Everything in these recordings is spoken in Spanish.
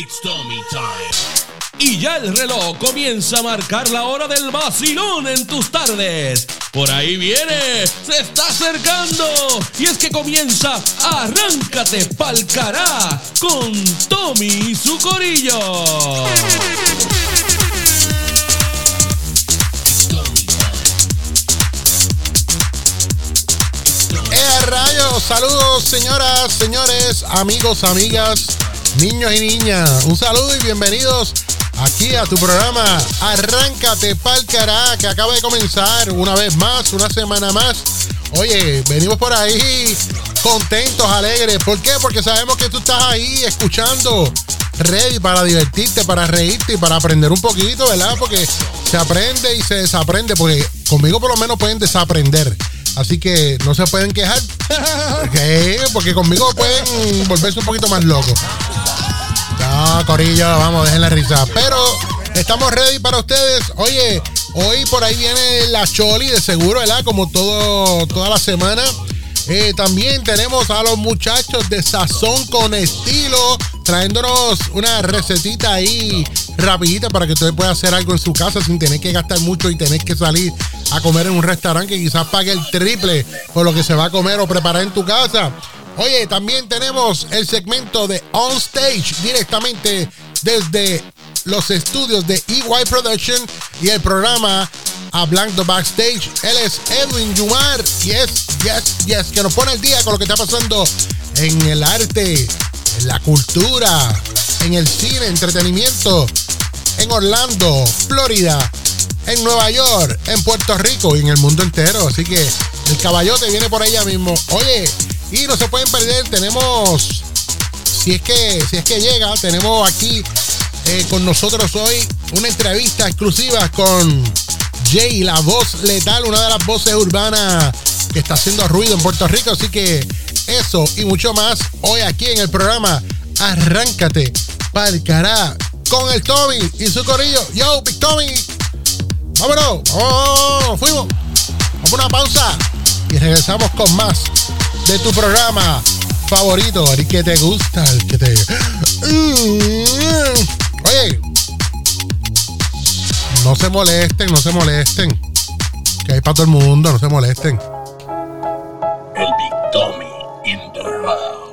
It's Tommy time. Y ya el reloj comienza a marcar la hora del vacilón en tus tardes. Por ahí viene, se está acercando. Y es que comienza Arráncate pa'l cará con Tommy y su corillo. ¡Eh, rayos! Saludos, señoras, señores, amigos, amigas, niños y niñas. Un saludo y bienvenidos aquí a tu programa Arráncate pa'l que acaba de comenzar una vez más, una semana más. Oye, venimos por ahí contentos, alegres. ¿Por qué? Porque sabemos que tú estás ahí escuchando, ready para divertirte, para reírte y para aprender un poquito, ¿verdad? Porque se aprende y se desaprende, porque conmigo por lo menos pueden desaprender. Así que no se pueden quejar. ¿Qué? Porque conmigo pueden volverse un poquito más locos. No, Corillo, vamos, dejen la risa. Pero estamos ready para ustedes. Oye, hoy por ahí viene la Choli de seguro, ¿verdad? Como todo, toda la semana. Eh, también tenemos a los muchachos de Sazón con Estilo trayéndonos una recetita ahí rapidita para que usted pueda hacer algo en su casa sin tener que gastar mucho y tener que salir a comer en un restaurante que quizás pague el triple por lo que se va a comer o preparar en tu casa. Oye, también tenemos el segmento de On Stage directamente desde los estudios de EY Production y el programa Hablando Backstage. Él es Edwin Yumar. Yes, yes, yes. Que nos pone el día con lo que está pasando en el arte, en la cultura, en el cine, entretenimiento, en Orlando, Florida, en Nueva York, en Puerto Rico y en el mundo entero. Así que el caballote viene por allá mismo. Oye, y no se pueden perder, tenemos, si es que, si es que llega, tenemos aquí eh, con nosotros hoy una entrevista exclusiva con Jay, la voz letal, una de las voces urbanas que está haciendo ruido en Puerto Rico. Así que eso y mucho más hoy aquí en el programa Arráncate pa'l cará con el Tommy y su corillo. Yo, Big Tommy. Vámonos. Oh, fuimos. Vamos a una pausa y regresamos con más de tu programa favorito, el que te gusta, el que te. Oye, no se molesten, no se molesten. Que hay para todo el mundo, no se molesten. El Big Tommy in the house.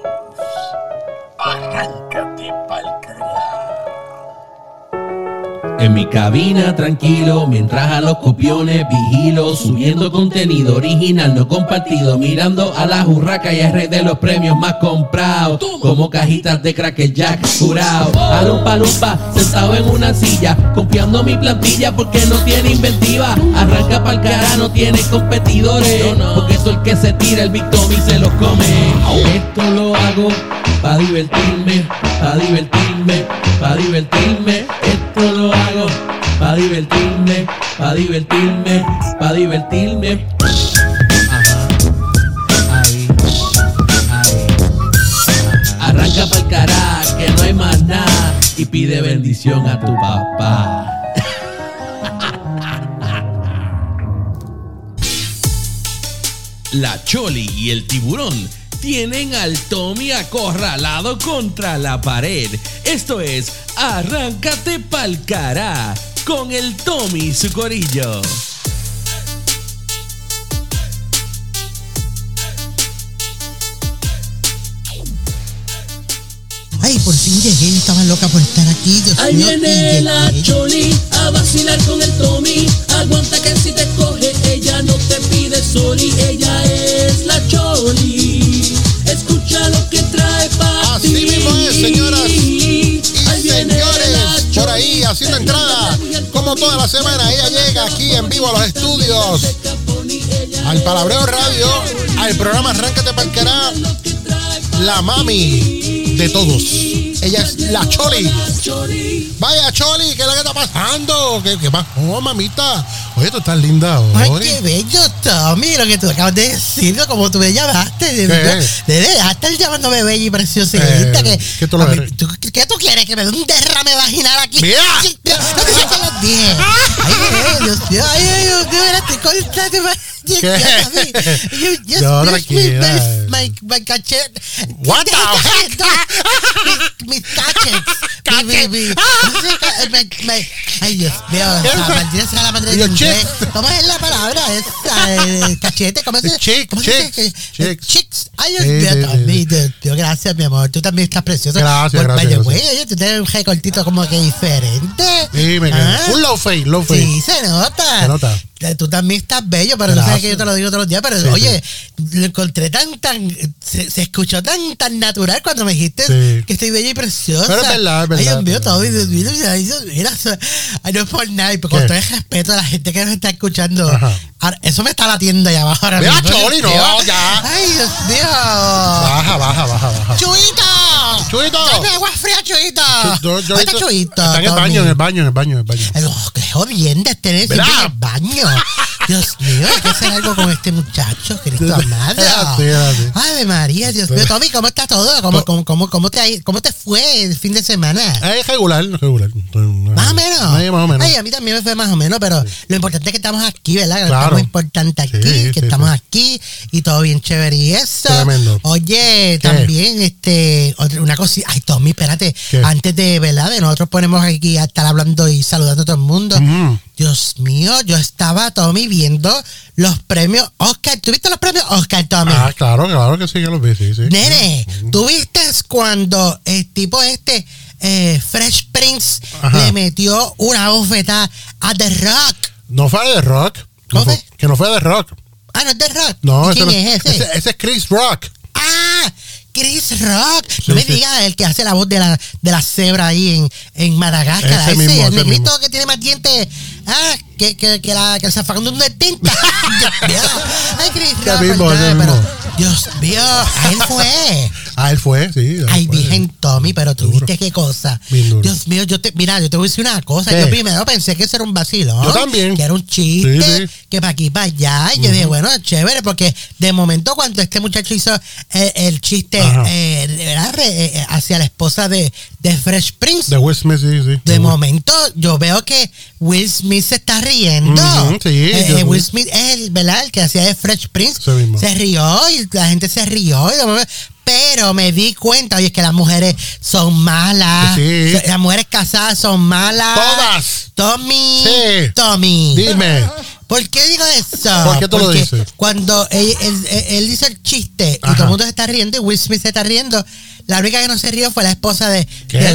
Arráncate pa'l En mi cabina tranquilo, mientras a los copiones vigilo, subiendo contenido original no compartido, mirando a la jurraca y al rey de los premios más comprados, como cajitas de cracker jack curado. A lumpa lumpa, sentado en una silla, confiando mi plantilla porque no tiene inventiva. Arranca pa'l cara, no tiene competidores, porque soy el que se tira el Big Tommy se los come. Esto lo hago pa' divertirme, pa' divertirme, pa' divertirme. Esto lo hago pa' divertirme, pa' divertirme, pa' divertirme. Ajá. Ahí, ahí. Arranca pa'l cará, que no hay más nada. Y pide bendición a tu papá. La Choli y el tiburón tienen al Tommy acorralado contra la pared. Esto es Arráncate pa'l cará con el Tommy su corillo. Ay, por fin llegué, yo estaba loca por estar aquí. Dios Ahí mío, y viene la. Choli a vacilar con el Tommy. Aguanta que si te coge, ella no te pide soli. Ella es la Choli. Escucha lo que trae para Así ti. mismo es, señoras señores, por ahí haciendo entrada, como toda la semana, ella llega aquí en vivo a los estudios, al Palabreo Radio, al programa Arráncate pa'l cará, la mami de todos. Ella es la Choli. Vaya, Choli, ¿qué es lo que está pasando? ¿Qué, qué pasó, mamita? Oye, tú estás linda hoy. Ay, qué bello, Tommy, lo que tú acabas de decir, como tú me llamaste. De, ¿Qué? de, de estar llamándome bella y preciosita. Eh, que, ¿qué tú lo mí- tú- ¿Qué tú quieres? ¿Que me dé un derrame vaginal aquí? ¡Mira! Sí, No, no te se los dije. Ay, bebé, Dios mío, ay, ay, Dios mío, estoy contento. You, ¿Qué? you, just No, me, my, my cachet. What the heck? Mis, mis cachets. Mi mi- mi- me- me- Ay, Dios mío, ¿Qué la maldita sea la madre de el ¿Cómo es la palabra esa? Eh, cachete, ¿cómo se Chick, ¿Cómo se dice? chicks. Ay, Dios mío, gracias, mi amor. Tú también estás precioso. Gracias, gracias, oye, tú tienes un recortito como que diferente. Sí, me Ah. quedé. Un low fade, low fade. Sí, se nota. Se nota. Tú también estás bello, pero tú sabes Gracias. que yo te lo digo todos los días. Pero Sí, oye, lo encontré tan, tan. Se, se escuchó tan, tan natural cuando me dijiste Sí. que estoy bella y preciosa. Pero es verdad, es Ay, Dios verdad. mío, todo. Mira, no es por nada, y con ¿Qué? todo el respeto a la gente que nos está escuchando. Ajá. Ahora, eso me está latiendo allá abajo ahora Mira, mismo. No, Dios ya. Ay, Dios mío. Baja, baja, baja, baja. ¡Chuito! Chuito. ¡Dame agua fría, Chuito! Yo- yo- ¿Dónde está Chuito? Está en el baño, en el baño, en el baño, en el baño. Qué jodienda tener siempre en el baño. Dios mío, hay que hacer algo con este muchacho, Cristo amado. Es es. Ave María, Dios mío. Tommy, ¿cómo está todo? ¿Cómo, cómo, cómo, cómo te, ¿Cómo te fue el fin de semana? Es regular, regular. Más o menos. Sí, más o menos. Ay, a mí también me fue más o menos, pero lo importante es que estamos aquí, ¿verdad? Claro. Estamos importante aquí, Sí, que estamos aquí y todo bien chévere y eso. Tremendo. Oye, también, este, una cosita. Ay, Tommy, espérate. ¿Qué? Antes de, ¿verdad? De nosotros ponemos aquí a estar hablando y saludando a todo el mundo. Ujú. Dios mío, yo estaba, Tommy, viendo los premios Oscar. ¿Tú viste los premios Oscar, Tommy? Ah, claro, claro que sí, que los vi, sí, sí. Nene, ¿tú viste cuando el tipo este, eh, Fresh Prince, Ajá. le metió una bofetada a The Rock? No fue de rock. ¿Cómo No fue-? Que no fue de rock. Ah, no es The Rock. No, ¿Y ese ¿Quién no- es ese? ese? ese es Chris Rock. Ah, Chris Rock. Sí, no me sí. digas el que hace la voz de la, de la cebra ahí en, en Madagascar. Ese ese, mismo, el ese mismo. que tiene más dientes ah, que, que, que, la, que el zafacón de tinta. Ay, Rock, mismo, ese perdóname, pero. Dios mío, a él fue. Ah, él fue, sí. él Ay, fue. Virgen Tommy, pero tú viste qué cosa. Dios mío, yo te, mira, yo te voy a decir una cosa. ¿Qué? Yo primero pensé que eso era un vacilón. Yo también. Que era un chiste, Sí, sí. que para aquí, para allá. Y yo dije, bueno, chévere, porque de momento cuando este muchacho hizo el, el chiste eh, eh, hacia la esposa de, de Fresh Prince, De Will Smith, sí, sí. de momento yo veo que Will Smith se está riendo. Sí, Eh, eh, vi. Will Smith es el, ¿verdad? El que hacía de Fresh Prince. Se rió y la gente se rió. y de momento- pero me di cuenta, oye, que las mujeres son malas. Sí. Las mujeres casadas son malas. Todas. Tommy. Sí. Tommy. Dime. ¿Por qué digo eso? ¿Por qué tú lo dices? Cuando él, él- él- él dice el chiste y todo el mundo se está riendo y Will Smith se está riendo, la única que no se rió fue la esposa de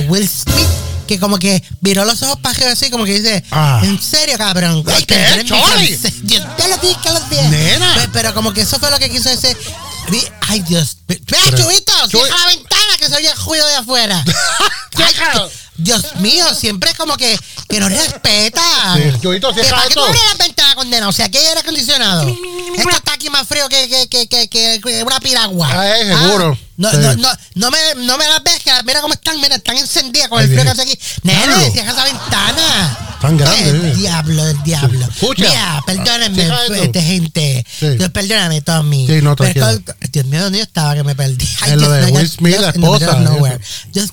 Will Smith, que como que viró los ojos para así, como que dice, Ah. ¿en serio, cabrón? ¿Qué, Choli? francés". Yo te lo dije que los vi. Nena. Pues, pero como que eso fue lo que quiso decir. Ay, Dios. Vea, Chubito, cierra la ventana que se oye el ruido de afuera. Ay. Dios mío, siempre es como que, que no respeta. Sí, cierra ¿Para qué tú abres la ventana, condenado? O sea, aquí hay aire acondicionado. Esto está aquí más frío que, que, que, que, que- que una piragua. Ay, seguro. No, Sí. no, no, no, me, no me las ves, que mira cómo están, mira, están encendidas con Ay, el frío que hace aquí. Nene, cierra esa ventana. Tan grande, El eh. diablo, el diablo. Escucha. Mira, perdónenme, esto. este, gente. Sí. Dios, perdóname, Tommy. Sí, no, tranquilo. Dios mío, ¿dónde yo estaba que me perdí? En lo de Will Smith, la esposa,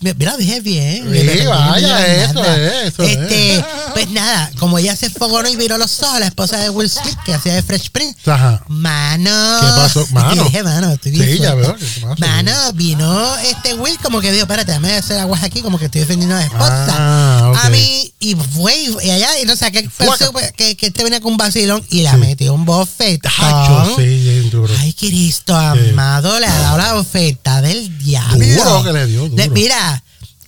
mira, dije bien. Sí, vaya, eso es, eso es. este, Pues nada, como ella se fogonó y viró los ojos, la esposa de Will Smith, que hacía de Fresh Prince, Ajá. Mano. ¿Qué pasó? Mano. Dije, mano, estoy bien Sí, ya veo. Mano, vino este Will como que dijo, espérate, déjame hacer aguas aquí, como que estoy defendiendo a la esposa. Ah. A mí, y fue, y allá, y no sé, que pensó Fuaca. que, que este venía con un vacilón y la Sí. metió un bofetón. Sí, duro. Ay, Cristo amado, le ha dado la bofeta del diablo. Duro que le dio, duro. mira,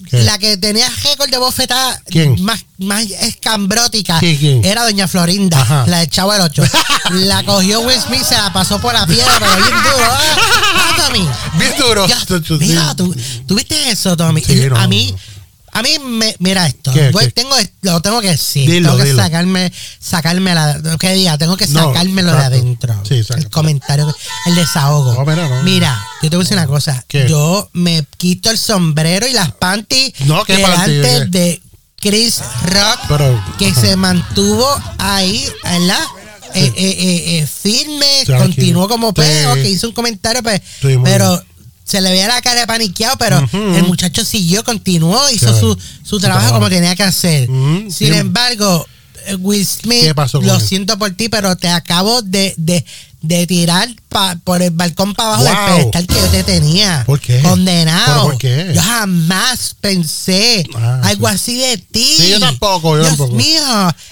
¿Qué? la que tenía récord de bofeta ¿Quién? más, más escambrótica ¿Quién, quién? era Doña Florinda, Ajá. la del Chavo del 8. la cogió Will Smith, se la pasó por la piedra, pero bien duro. Ah, ah, Tommy. Bien duro. Mira, ¿tú, ¿tú viste eso, Tommy? Sí, Y no, a mí, no. A mí, me, mira esto. ¿Qué, Voy- qué? Tengo, lo tengo que decir. Dilo, tengo que dilo. sacarme, sacarme la, que diga, tengo que No, sacármelo de exacto. adentro. Sí, el comentario, el desahogo. No, mira, no. Mira, yo te voy a decir una cosa. ¿Qué? Yo me quito el sombrero y las panties No, ¿qué delante? ¿Qué? de Chris Rock, Pero, que ajá. se mantuvo ahí, ¿verdad? Eh, eh, eh, eh, firme, Tranquilo. continuó como Sí. ok, hizo un comentario, pues, Sí, pero bien. Se le veía la cara de paniqueado, pero el muchacho siguió, continuó, hizo Claro. su, su trabajo como tenía que hacer. Sin embargo, eh, Will Smith, ¿Qué pasó con lo él? siento por ti, pero te acabo de, de, de tirar pa- por el balcón para abajo Wow. del pedestal que yo te tenía. ¿Por qué? Condenado. ¿Pero por qué? Yo jamás pensé Ah, algo sí. así de ti. Sí, yo tampoco, yo Dios tampoco. mío.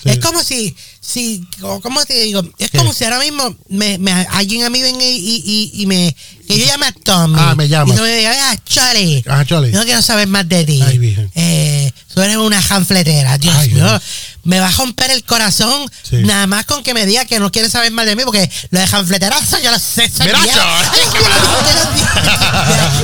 Sí. Es como si, o- ¿cómo te digo? Es ¿Qué? como si ahora mismo me, me- alguien a mí venga y, y, y- me, que yo llame a Tommy. Ah, me llama. Y tú me digas, ah, Chole. Ajá, Chole. No quiero saber más de ti. Ay, virgen. Eh, tú eres una janfletera. Dios Ay, mío. Dios. Me va a romper el corazón Sí. nada más con que me diga que no quiere saber más de mí, porque lo de janfleterazo yo lo sé. eso Mira, yo yo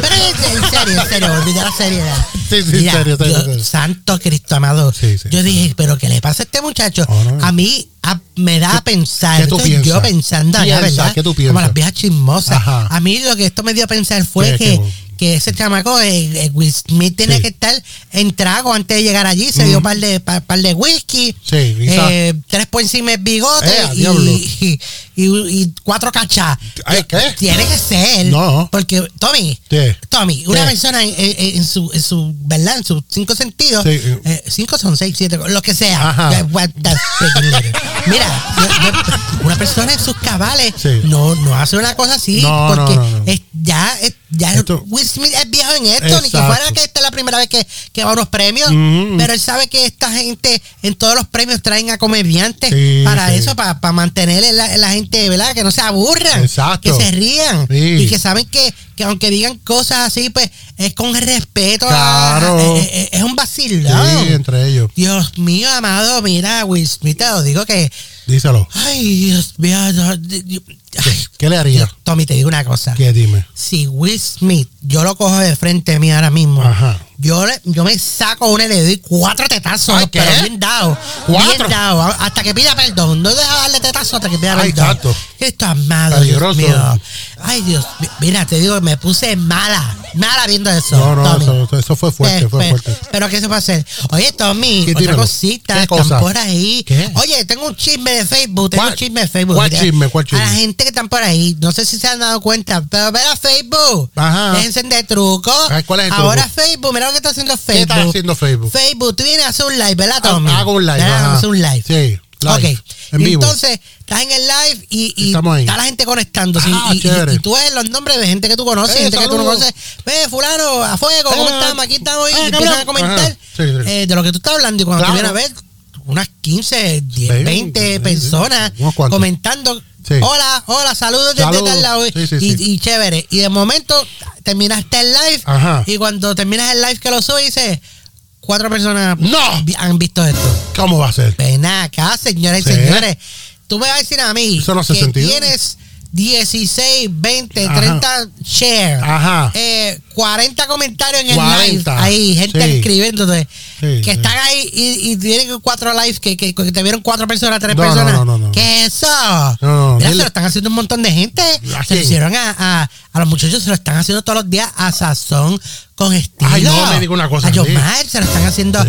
Pero en serio, en serio, olvida la seriedad. Sí, sí, en Mira, serio, en serio, santo Cristo amado. Sí, sí, yo dije, pero ¿qué le pasa a este muchacho? Oh, no. A mí a- me da a pensar. qué tú Estoy yo pensando allá, ¿verdad? ¿qué tú Como las viejas chismosas. Ajá. A mí lo que esto me dio a pensar fue ¿Qué, que, qué? Que ese chamaco, eh, eh, Will Smith, tenía Sí. que estar en trago antes de llegar allí. Se dio un par de, par, par de whisky. Sí, eh, tres por encima de bigote Eh, y, y, y- y cuatro cachas. Ay, ¿qué? Tiene que ser. No. Porque, Tommy. Tommy, una persona en, en- en su, en su, ¿verdad? En sus cinco sentidos, Sí, eh. cinco son seis, siete, lo que sea. Ajá. Mira, yo- yo- una persona en sus cabales no, no hace una cosa así No, porque no, no. es- ya, es- ya Esto- Will Smith es viejo en esto, ni que fuera que esta es la primera vez que, que va a unos premios, Mm. pero él sabe que esta gente en todos los premios traen a comediantes para eso, para, mantener la, la gente, ¿verdad? Que no se aburran, Exacto. que se rían Sí. y que saben que, que aunque digan cosas así, pues es con respeto. Claro. a- es, es- es un vacilón. Sí, entre ellos. Dios mío, amado, mira, Will Smith, te lo digo que. Díselo. Ay, Dios mío. no, ay, ¿Qué le haría? Tommy, te digo una cosa. ¿Qué dime? Si Will Smith, yo lo cojo de frente a mí ahora mismo, Ajá. Yo, le- yo me saco una y le doy cuatro tetazos, Ay, ¿qué? pero bien dado. ¿Cuatro? Bien dado, hasta que pida perdón. No deja darle tetazos hasta que pida Ay, perdón. exacto. Esto amado, Peligroso. Dios mío. Ay, Dios, mi- mira, te digo, me puse mala, mala viendo eso. No, no, Tommy. eso, eso fue fuerte, Eh, fue pe- fuerte. Pero ¿qué se puede hacer? Oye, Tommy, otra cosita, ¿Qué están cosa? por ahí. ¿Qué? Oye, tengo un chisme de Facebook, tengo un chisme de Facebook. ¿Cuál Mira, chisme? ¿Cuál A la chisme? gente que están por ahí, no sé si se han dado cuenta, pero ver a Facebook. Ajá. Déjense de truco. Ay, ¿cuál es el Ahora truco? Facebook, mira lo que está haciendo ¿Qué Facebook. estás haciendo Facebook? Facebook, tú vienes a hacer un live, ¿verdad, Tommy? Hago un live. Ajá. Hacer un live. Sí, live. Ok. En Y vivo. Entonces, estás en el live y, y está la gente conectándose. Ah, y, y- y tú ves los nombres de gente que tú conoces, Eh, gente que tú no conoces. Ve, fulano, a fuego, ¿cómo Eh, estamos? Aquí estamos y ah, empiezan a comentar. Sí, sí. eh, de lo que tú estás hablando. Y cuando Claro. tú vienes a ver, unas 15, 10, Veinte, 20 sí, sí. personas comentando. Sí. Hola, hola, saludos desde tal lado. Sí, sí, y, chévere. Y de momento terminaste el live. Ajá. Y cuando terminas el live que lo subes, dices, cuatro personas ¡No! han visto esto. ¿Cómo va a ser? Ven acá, señoras y señores. Tú me vas a decir a mí Eso no hace que sentido. tienes 16, 20, Ajá. 30 share, Ajá. eh, 40 comentarios en el 40. live. Ahí, gente Sí. escribiéndote. Sí, que sí. están ahí y, y tienen cuatro lives que, que, que te vieron cuatro personas, tres No, personas. no, no, no. ¿Qué es eso? Mira, se lo están haciendo un montón de gente. ¿A Se lo hicieron a, a, a los muchachos, se lo están haciendo todos los días a Sazón con estilo. Ay, no me diga una cosa A. Yomar se lo están haciendo a,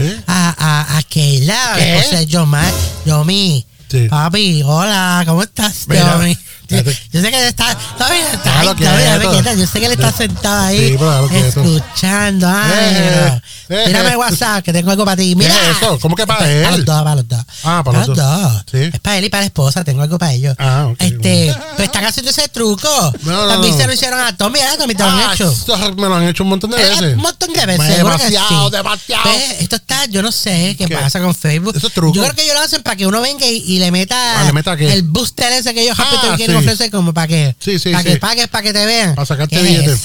a, a Keila. O sea, Yomar, Yomi. Sí. Papi, hola, ¿cómo estás, Yomi? Yo, sé que él está, todavía está ahí, todavía, yo sé que él está sentado ahí Sí, pero escuchando. Ay, Eh, pero- eh, eh. el WhatsApp que tengo algo para ti. Mira. es eso? ¿Cómo que para Para él? los dos, para los dos. Ah, para los dos. Sí. Es para él y para la esposa, tengo algo para ellos. Ah, ok, Este, pues están haciendo ese truco. No, no, También no. se lo hicieron a Tommy, te lo han Ah, hecho. me lo han hecho un montón de Eh, veces. Un montón de veces. Demasiado, demasiado. Esto está, yo no sé qué, pasa con Facebook. Eso es truco. Yo creo que ellos lo hacen para que uno venga y, y le meta, Ah, el booster ese que ellos Ah, rápido quieren sí. ofrecer como para que, Sí, sí, para sí. que pagues, para que te vean. Para sacarte ¿Qué billetes.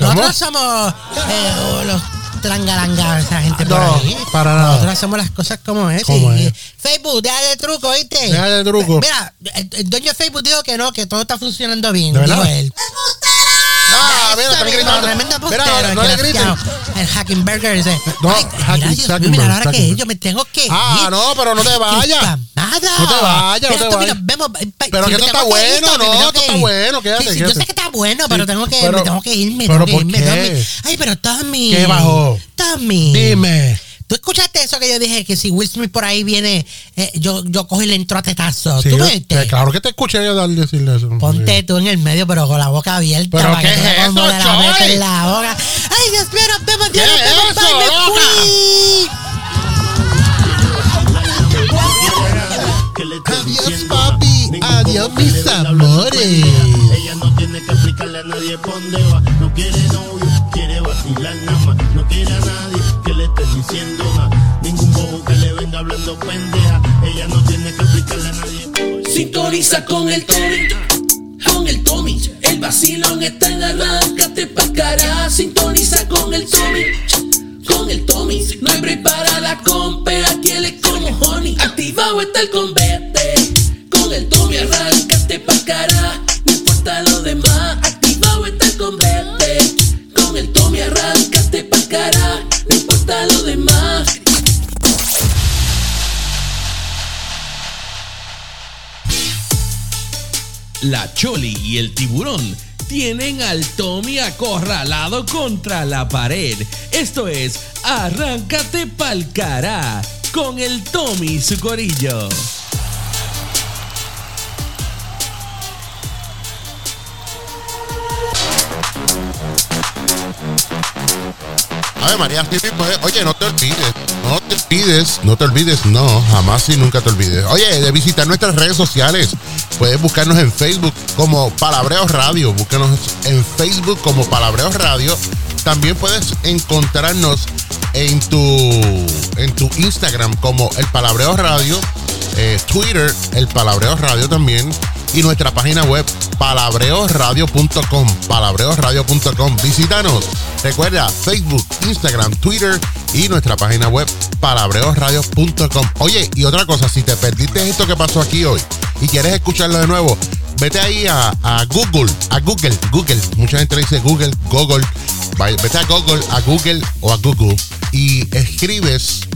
Nosotros somos eh, los trangalangas, esa gente Ah, por no, ahí. para nada. Nosotros hacemos las cosas como es. ¿Cómo y- es? Facebook, deja de truco, ¿viste? Deja de truco. Mira, el, el dueño de Facebook dijo que no, que todo está funcionando bien. ¿De dijo verdad? él. Ah, mira, están gritando. Tremendo Mira, postero, no le griten. El Hacking Burger ese. No, Hacking- mira, ahora que yo me tengo que Ah, no, pero no te Ay, vayas. camada. No te vayas, no Mira, te vayas. vemos, eh, Pero que esto está bueno, no, esto está bueno, quédate. Yo sé que está bueno, pero tengo que, irme, pero tengo que ¿por irme. Ay, pero Tommy. ¿Qué bajó? Tommy. Dime. ¿Tú escuchaste eso que yo dije? Que si Will Smith por ahí viene, eh, yo, yo cojo y le entro a tetazo. Sí, ¿Tú yo- viste? eh, claro que te escuché yo dar- decirle eso. Ponte Sí. tú en el medio, pero con la boca abierta. ¿Pero para qué que es eso, la en boca. Ay, Dios mío, nos vemos, Dios, ¿Qué nos es vemos, eso, bye, me loca? fui. Adiós, papi. Adiós, mis amores. nadie pa' dónde va. No quiere novio, quiere vacilar nada más. No quiere a Sintoniza con el Tommy, con el Tommy. El vacilón está en arráncate pa' cara. Sintoniza con el Tommy, con el Tommy. No hay break para la compe, aquí como honey. Activado está el convete, con el Tommy arráncate pa' cara. No importa lo demás, La Choli y el tiburón tienen al Tommy acorralado contra la pared. Esto es Arráncate pa'l cará con el Tommy y su corillo. A ver, María, sí, pues, oye, no te olvides, no te olvides, no te olvides, no, jamás y nunca te olvides. Oye, de visitar nuestras redes sociales. Puedes buscarnos en Facebook como Palabreos Radio. Búscanos en Facebook como Palabreos Radio. También puedes encontrarnos en tu, en tu Instagram como El Palabreo Radio. eh, Twitter, El Palabreo Radio también. Y nuestra página web, palabreosradio.com. Palabreosradio.com. Visítanos. Recuerda, Facebook, Instagram, Twitter y nuestra página web, palabreosradio.com. Oye, y otra cosa, si te perdiste esto que pasó aquí hoy y quieres escucharlo de nuevo, vete ahí a, a Google, a Google, Google. Mucha gente dice Google, Google. Vete a Google, a Google o a Google y escribes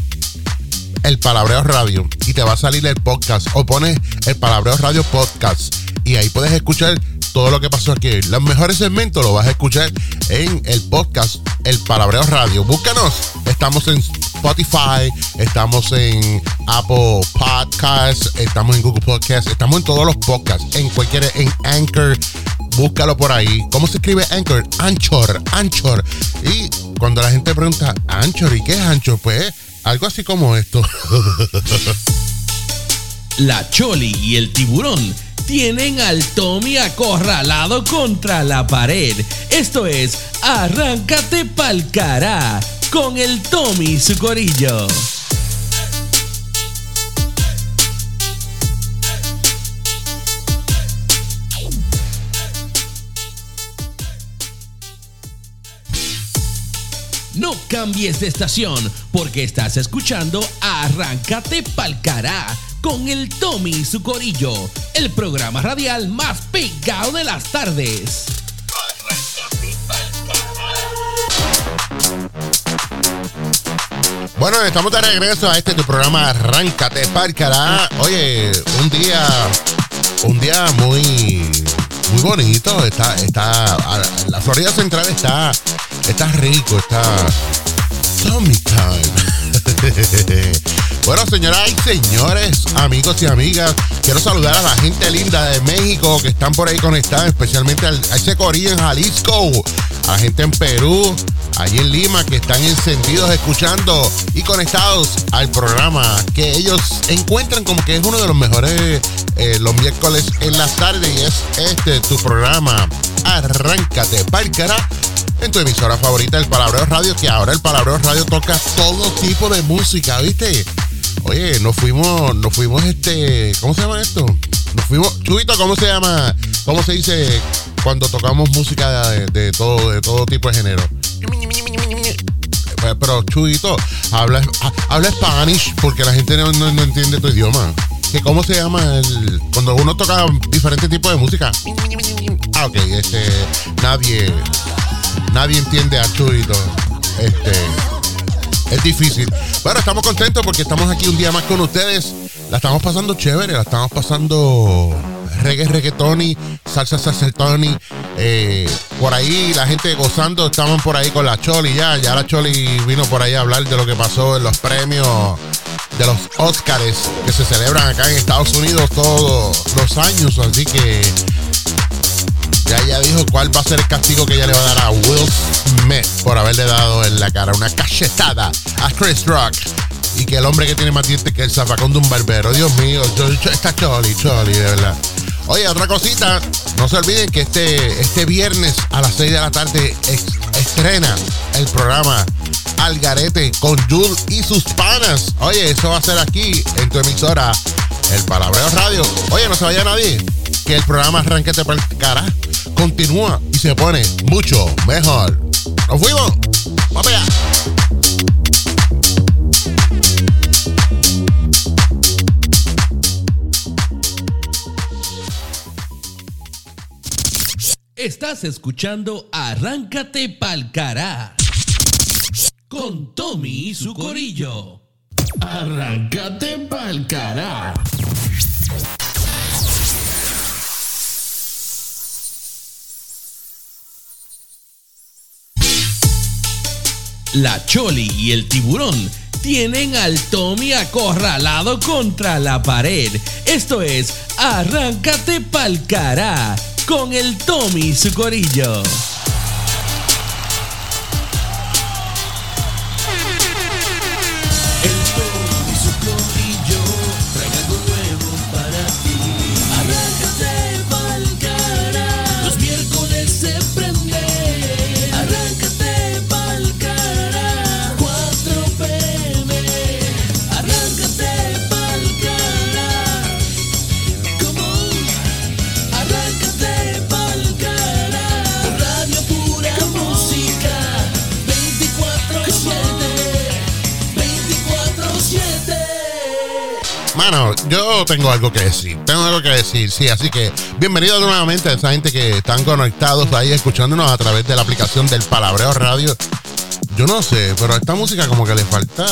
el Palabreo Radio y te va a salir el podcast o pones el Palabreo Radio Podcast y ahí puedes escuchar todo lo que pasó aquí. Los mejores segmentos los vas a escuchar en el podcast El Palabreo Radio. Búscanos. Estamos en Spotify, estamos en Apple Podcasts, estamos en Google Podcasts, estamos en todos los podcasts, en cualquier, en Anchor. Búscalo por ahí. ¿Cómo se escribe Anchor? Anchor, Anchor. Y cuando la gente pregunta, Anchor, ¿y qué es Anchor? Pues algo así como esto. La Choli y el tiburón tienen al Tommy acorralado contra la pared. Esto es Arráncate pa'l cará con el Tommy su corillo. No cambies de estación porque estás escuchando Arráncate pa'l cará con el Tommy y su corillo, el programa radial más pegado de las tardes. Bueno, estamos de regreso a este tu programa Arráncate Párcara. Oye, un día, un día muy, muy bonito. Está, está, la Florida Central está, está rico, está summertime. Bueno, señoras y señores, amigos y amigas, quiero saludar a la gente linda de México que están por ahí conectadas, especialmente al- a ese corillo en Jalisco, a la gente en Perú, allí en Lima, que están encendidos escuchando y conectados al programa que ellos encuentran como que es uno de los mejores eh, los miércoles en las tardes y es este tu programa. Arráncate, Párcara en tu emisora favorita, el Palabreo Radio, que ahora el Palabreo Radio toca todo tipo de música, ¿viste? Oye, nos fuimos, nos fuimos este, ¿cómo se llama esto? Nos fuimos, Chubito, ¿cómo se llama? ¿Cómo se dice cuando tocamos música de, de todo, de todo tipo de género? Pero, pero Chubito, habla, ha- habla Spanish porque la gente no, no- no entiende tu idioma. ¿Que ¿Cómo se llama el, cuando uno toca diferentes tipos de música? Ah, ok, este, nadie, nadie entiende a Chubito. Este, es difícil. Bueno, estamos contentos porque estamos aquí un día más con ustedes. La estamos pasando chévere, la estamos pasando reggae, reggaetoni, salsa, salsetoni. Eh, por ahí la gente gozando, estaban por ahí con la Choli ya. Ya la Choli vino por ahí a hablar de lo que pasó en los premios de los Oscars que se celebran acá en Estados Unidos todos los años. Así que ya ella dijo cuál va a ser el castigo que ella le va a dar a Will Smith por haberle dado en la cara una cachetada a Chris Rock. Y que el hombre que tiene más dientes que el zafacón de un barbero. Dios mío, está choli, choli, de verdad. Oye, otra cosita, no se olviden que este, este viernes a las 6 de la tarde estrena el programa Algarete con Jul y sus panas. Oye, eso va a ser aquí en tu emisora, El Palabreo Radio. Oye, no se vaya nadie, que el programa Arranquete para el cara continúa y se pone mucho mejor. ¡Nos fuimos! ¡Vamos allá! Estás escuchando Arráncate Pa'l Cará con Tommy y su corillo. Arráncate pa'l cará. La Choli y el tiburón tienen al Tommy acorralado contra la pared. Esto es Arráncate Pa'l Cará con el Tommy su corillo. Mano, yo tengo algo que decir. Tengo algo que decir, sí. Así que bienvenidos nuevamente a esa gente que están conectados ahí escuchándonos a través de la aplicación del Palabreo Radio. Yo no sé, pero a esta música como que le falta.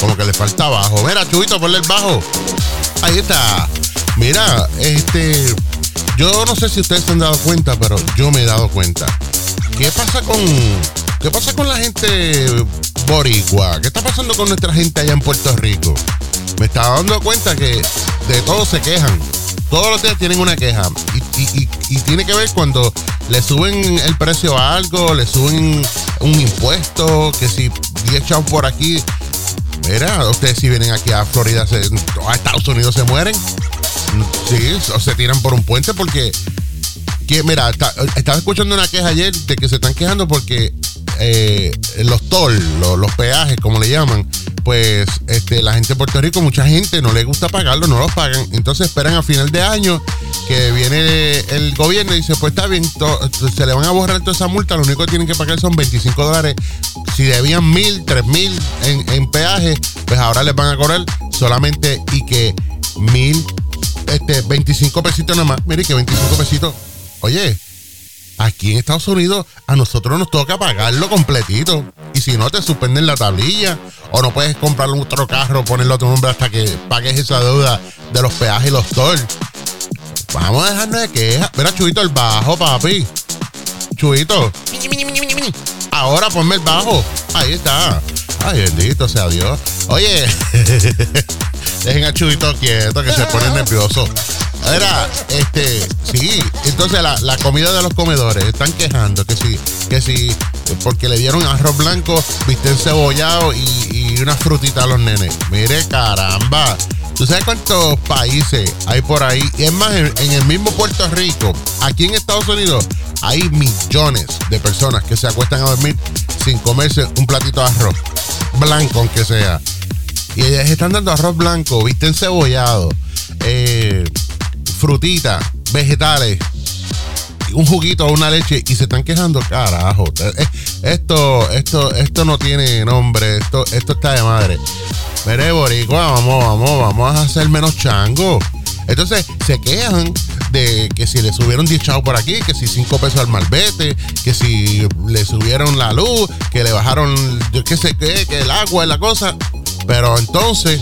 Como que le falta bajo. Mira, Chubito, ponle el bajo. Ahí está. Mira, este. Yo no sé si ustedes se han dado cuenta, pero yo me he dado cuenta. ¿Qué pasa con. ¿Qué pasa con la gente boricua? ¿Qué está pasando con nuestra gente allá en Puerto Rico? Me estaba dando cuenta que de todo se quejan. Todos los días tienen una queja. Y, tiene que ver cuando le suben el precio a algo, le suben un impuesto, que si 10 chavos por aquí. Mira, ustedes si vienen aquí a Florida, se- a Estados Unidos se mueren. Sí, o se tiran por un puente porque que mira, estaba escuchando una queja ayer de que se están quejando porque eh, los toll, los, peajes, como le llaman, pues este, la gente de Puerto Rico, mucha gente no le gusta pagarlo, no los pagan. Entonces esperan a final de año que viene el gobierno y dice, pues está bien, se le van a borrar toda esa multa, lo único que tienen que pagar son 25 dólares. Si debían mil, tres mil en, en peaje, pues ahora les van a cobrar solamente y que mil, este, 25 pesitos nada más. Mire que 25 pesitos. Oye, aquí en Estados Unidos a nosotros nos toca pagarlo completito. Y si no, te suspenden la tablilla. O no puedes comprar otro carro, ponerlo a tu nombre hasta que pagues esa deuda de los peajes y los tolls. Vamos a dejarnos de quejas. Mira, Chuito, el bajo, papi. Chuito. Ahora ponme el bajo. Ahí está. Ay, bendito sea Dios. Oye, dejen a Chuito quieto que se pone nervioso. Era, este, sí, entonces la, la comida de los comedores están quejando que sí, que sí, porque le dieron arroz blanco, bistec cebollado y, y una frutita a los nenes. Mire, caramba. ¿Tú sabes cuántos países hay por ahí? Y es más, en, en el mismo Puerto Rico, aquí en Estados Unidos, hay millones de personas que se acuestan a dormir sin comerse un platito de arroz blanco, aunque sea. Y ellas están dando arroz blanco, viste encebollado, eh, frutita, vegetales, un juguito o una leche y se están quejando, carajo. eh, Esto, esto, esto no tiene nombre, esto, esto está de madre. Mire, Boricua, vamos, vamos, vamos a hacer menos chango. Entonces se quejan de que si le subieron 10 chavos por aquí, que si 5 pesos al malvete, que si le subieron la luz, que le bajaron, yo qué sé que el agua y la cosa. Pero entonces,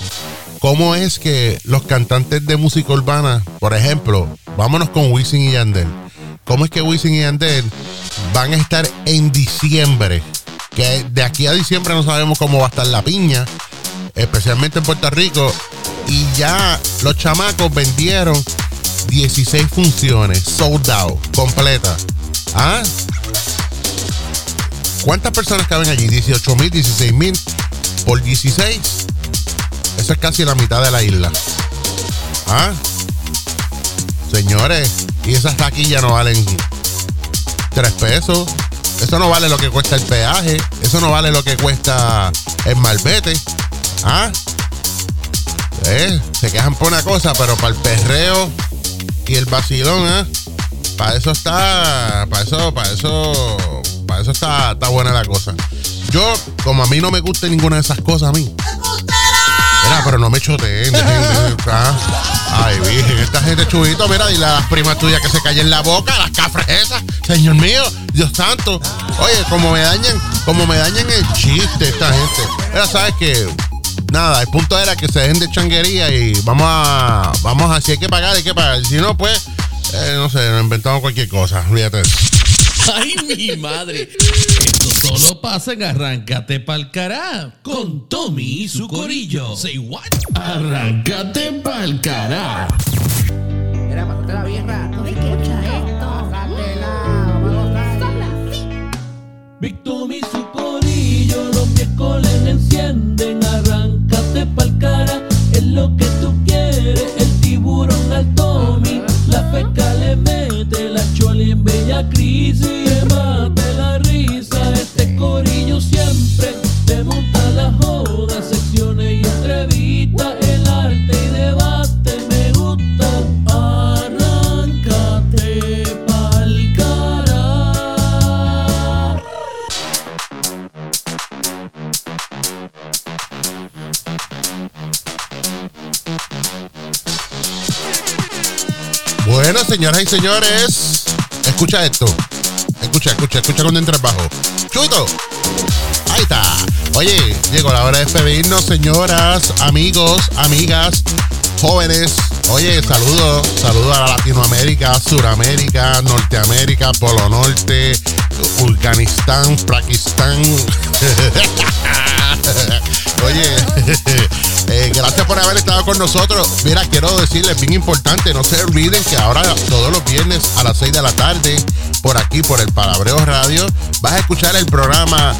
¿cómo es que los cantantes de música urbana, por ejemplo, vámonos con Wisin y Yandel, ¿cómo es que Wisin y Yandel van a estar en diciembre? Que de aquí a diciembre no sabemos cómo va a estar la piña, especialmente en Puerto Rico, y ya los chamacos vendieron 16 funciones, sold out, completa. ¿Ah? ¿Cuántas personas caben allí? 18 mil, 16 mil por 16. Eso es casi la mitad de la isla. ¿Ah? Señores, y esas taquillas no valen 3 pesos. Eso no vale lo que cuesta el peaje. Eso no vale lo que cuesta el malvete. ¿Ah? Eh, se quejan por una cosa, pero para el perreo y el vacilón, ¿eh? Para eso está. Para eso, para eso. Para eso está, está buena la cosa. Yo, como a mí no me gusta ninguna de esas cosas a mí. Mira, pero no me choteen. ¿ah? Ay, virgen, esta gente chubito, mira, y las primas tuyas que se callen la boca, las cafres esas. Señor mío, Dios santo. Oye, como me dañan, como me dañan el chiste esta gente. Mira, sabes que nada, el punto era que se dejen de changuería y vamos a, vamos a, si hay que pagar, hay que pagar. Si no, pues, eh, no sé, inventamos cualquier cosa, fíjate. ¡Ay, mi madre! Solo pasa en Arráncate pa'l cará con Tommy y su corillo. Say what? Arráncate pa'l cará. Mira, pásate la vieja. Escucha esto. Pásatela, vamos a gozar. Big Tommy y su corillo los miércoles encienden. Arráncate pa'l cara, es lo que tú quieres. El tiburón al Tommy, la feca le mete, la choli en bella crisis. Corillo siempre te monta la joda. Secciones y entrevistas, el arte y debate me gusta. Arráncate pa'l cara. Bueno, señoras y señores, escucha esto. Escucha, escucha, escucha cuando entra bajo. Chuito. Ahí está. Oye, llegó la hora de despedirnos, señoras, amigos, amigas, jóvenes. Oye, saludos, saludos a Latinoamérica, Suramérica, Norteamérica, Polo Norte, Afganistán, Pakistán. Oye, eh, gracias por haber estado con nosotros. Mira, quiero decirles, bien importante, no se olviden que ahora todos los viernes a las 6 de la tarde, por aquí, por el Palabreo Radio, vas a escuchar el programa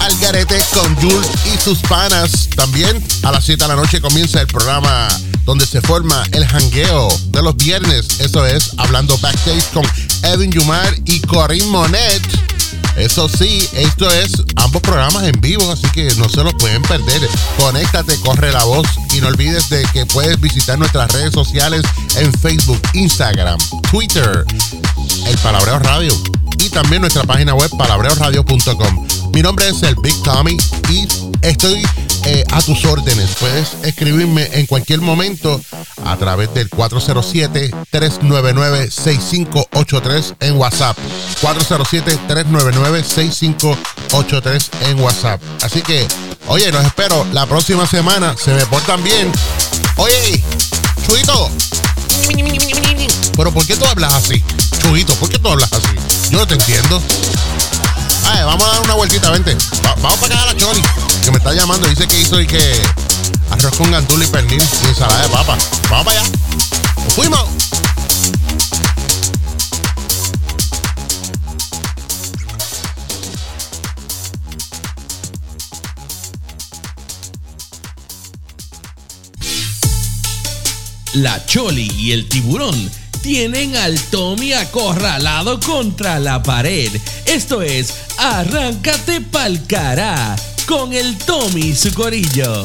Algarete con Jules y sus panas. También a las 7 de la noche comienza el programa donde se forma el jangueo de los viernes. Eso es Hablando Backstage con Edwin Yumar y Corinne Monet. Eso sí, esto es ambos programas en vivo, así que no se los pueden perder. Conéctate, corre la voz y no olvides de que puedes visitar nuestras redes sociales en Facebook, Instagram, Twitter, El Palabreo Radio y también nuestra página web palabreoradio.com. Mi nombre es el Big Tommy y estoy eh, a tus órdenes. Puedes escribirme en cualquier momento a través del 407-399-6583 en WhatsApp. 407-399-6583 en WhatsApp. Así que, oye, los espero la próxima semana. Se me portan bien. Oye, Chuito. Pero ¿por qué tú hablas así? Chuito, ¿por qué tú hablas así? Yo no te entiendo. Vamos a dar una vueltita, vente. Va- vamos para acá a la Choli, que me está llamando. Dice que hizo y que arroz con gandula y pernil y ensalada de papa. Vamos para allá. ¡Nos fuimos! La Choli y el tiburón tienen al Tommy acorralado contra la pared. Esto es Arráncate pa'l cará con el Tommy su corillo.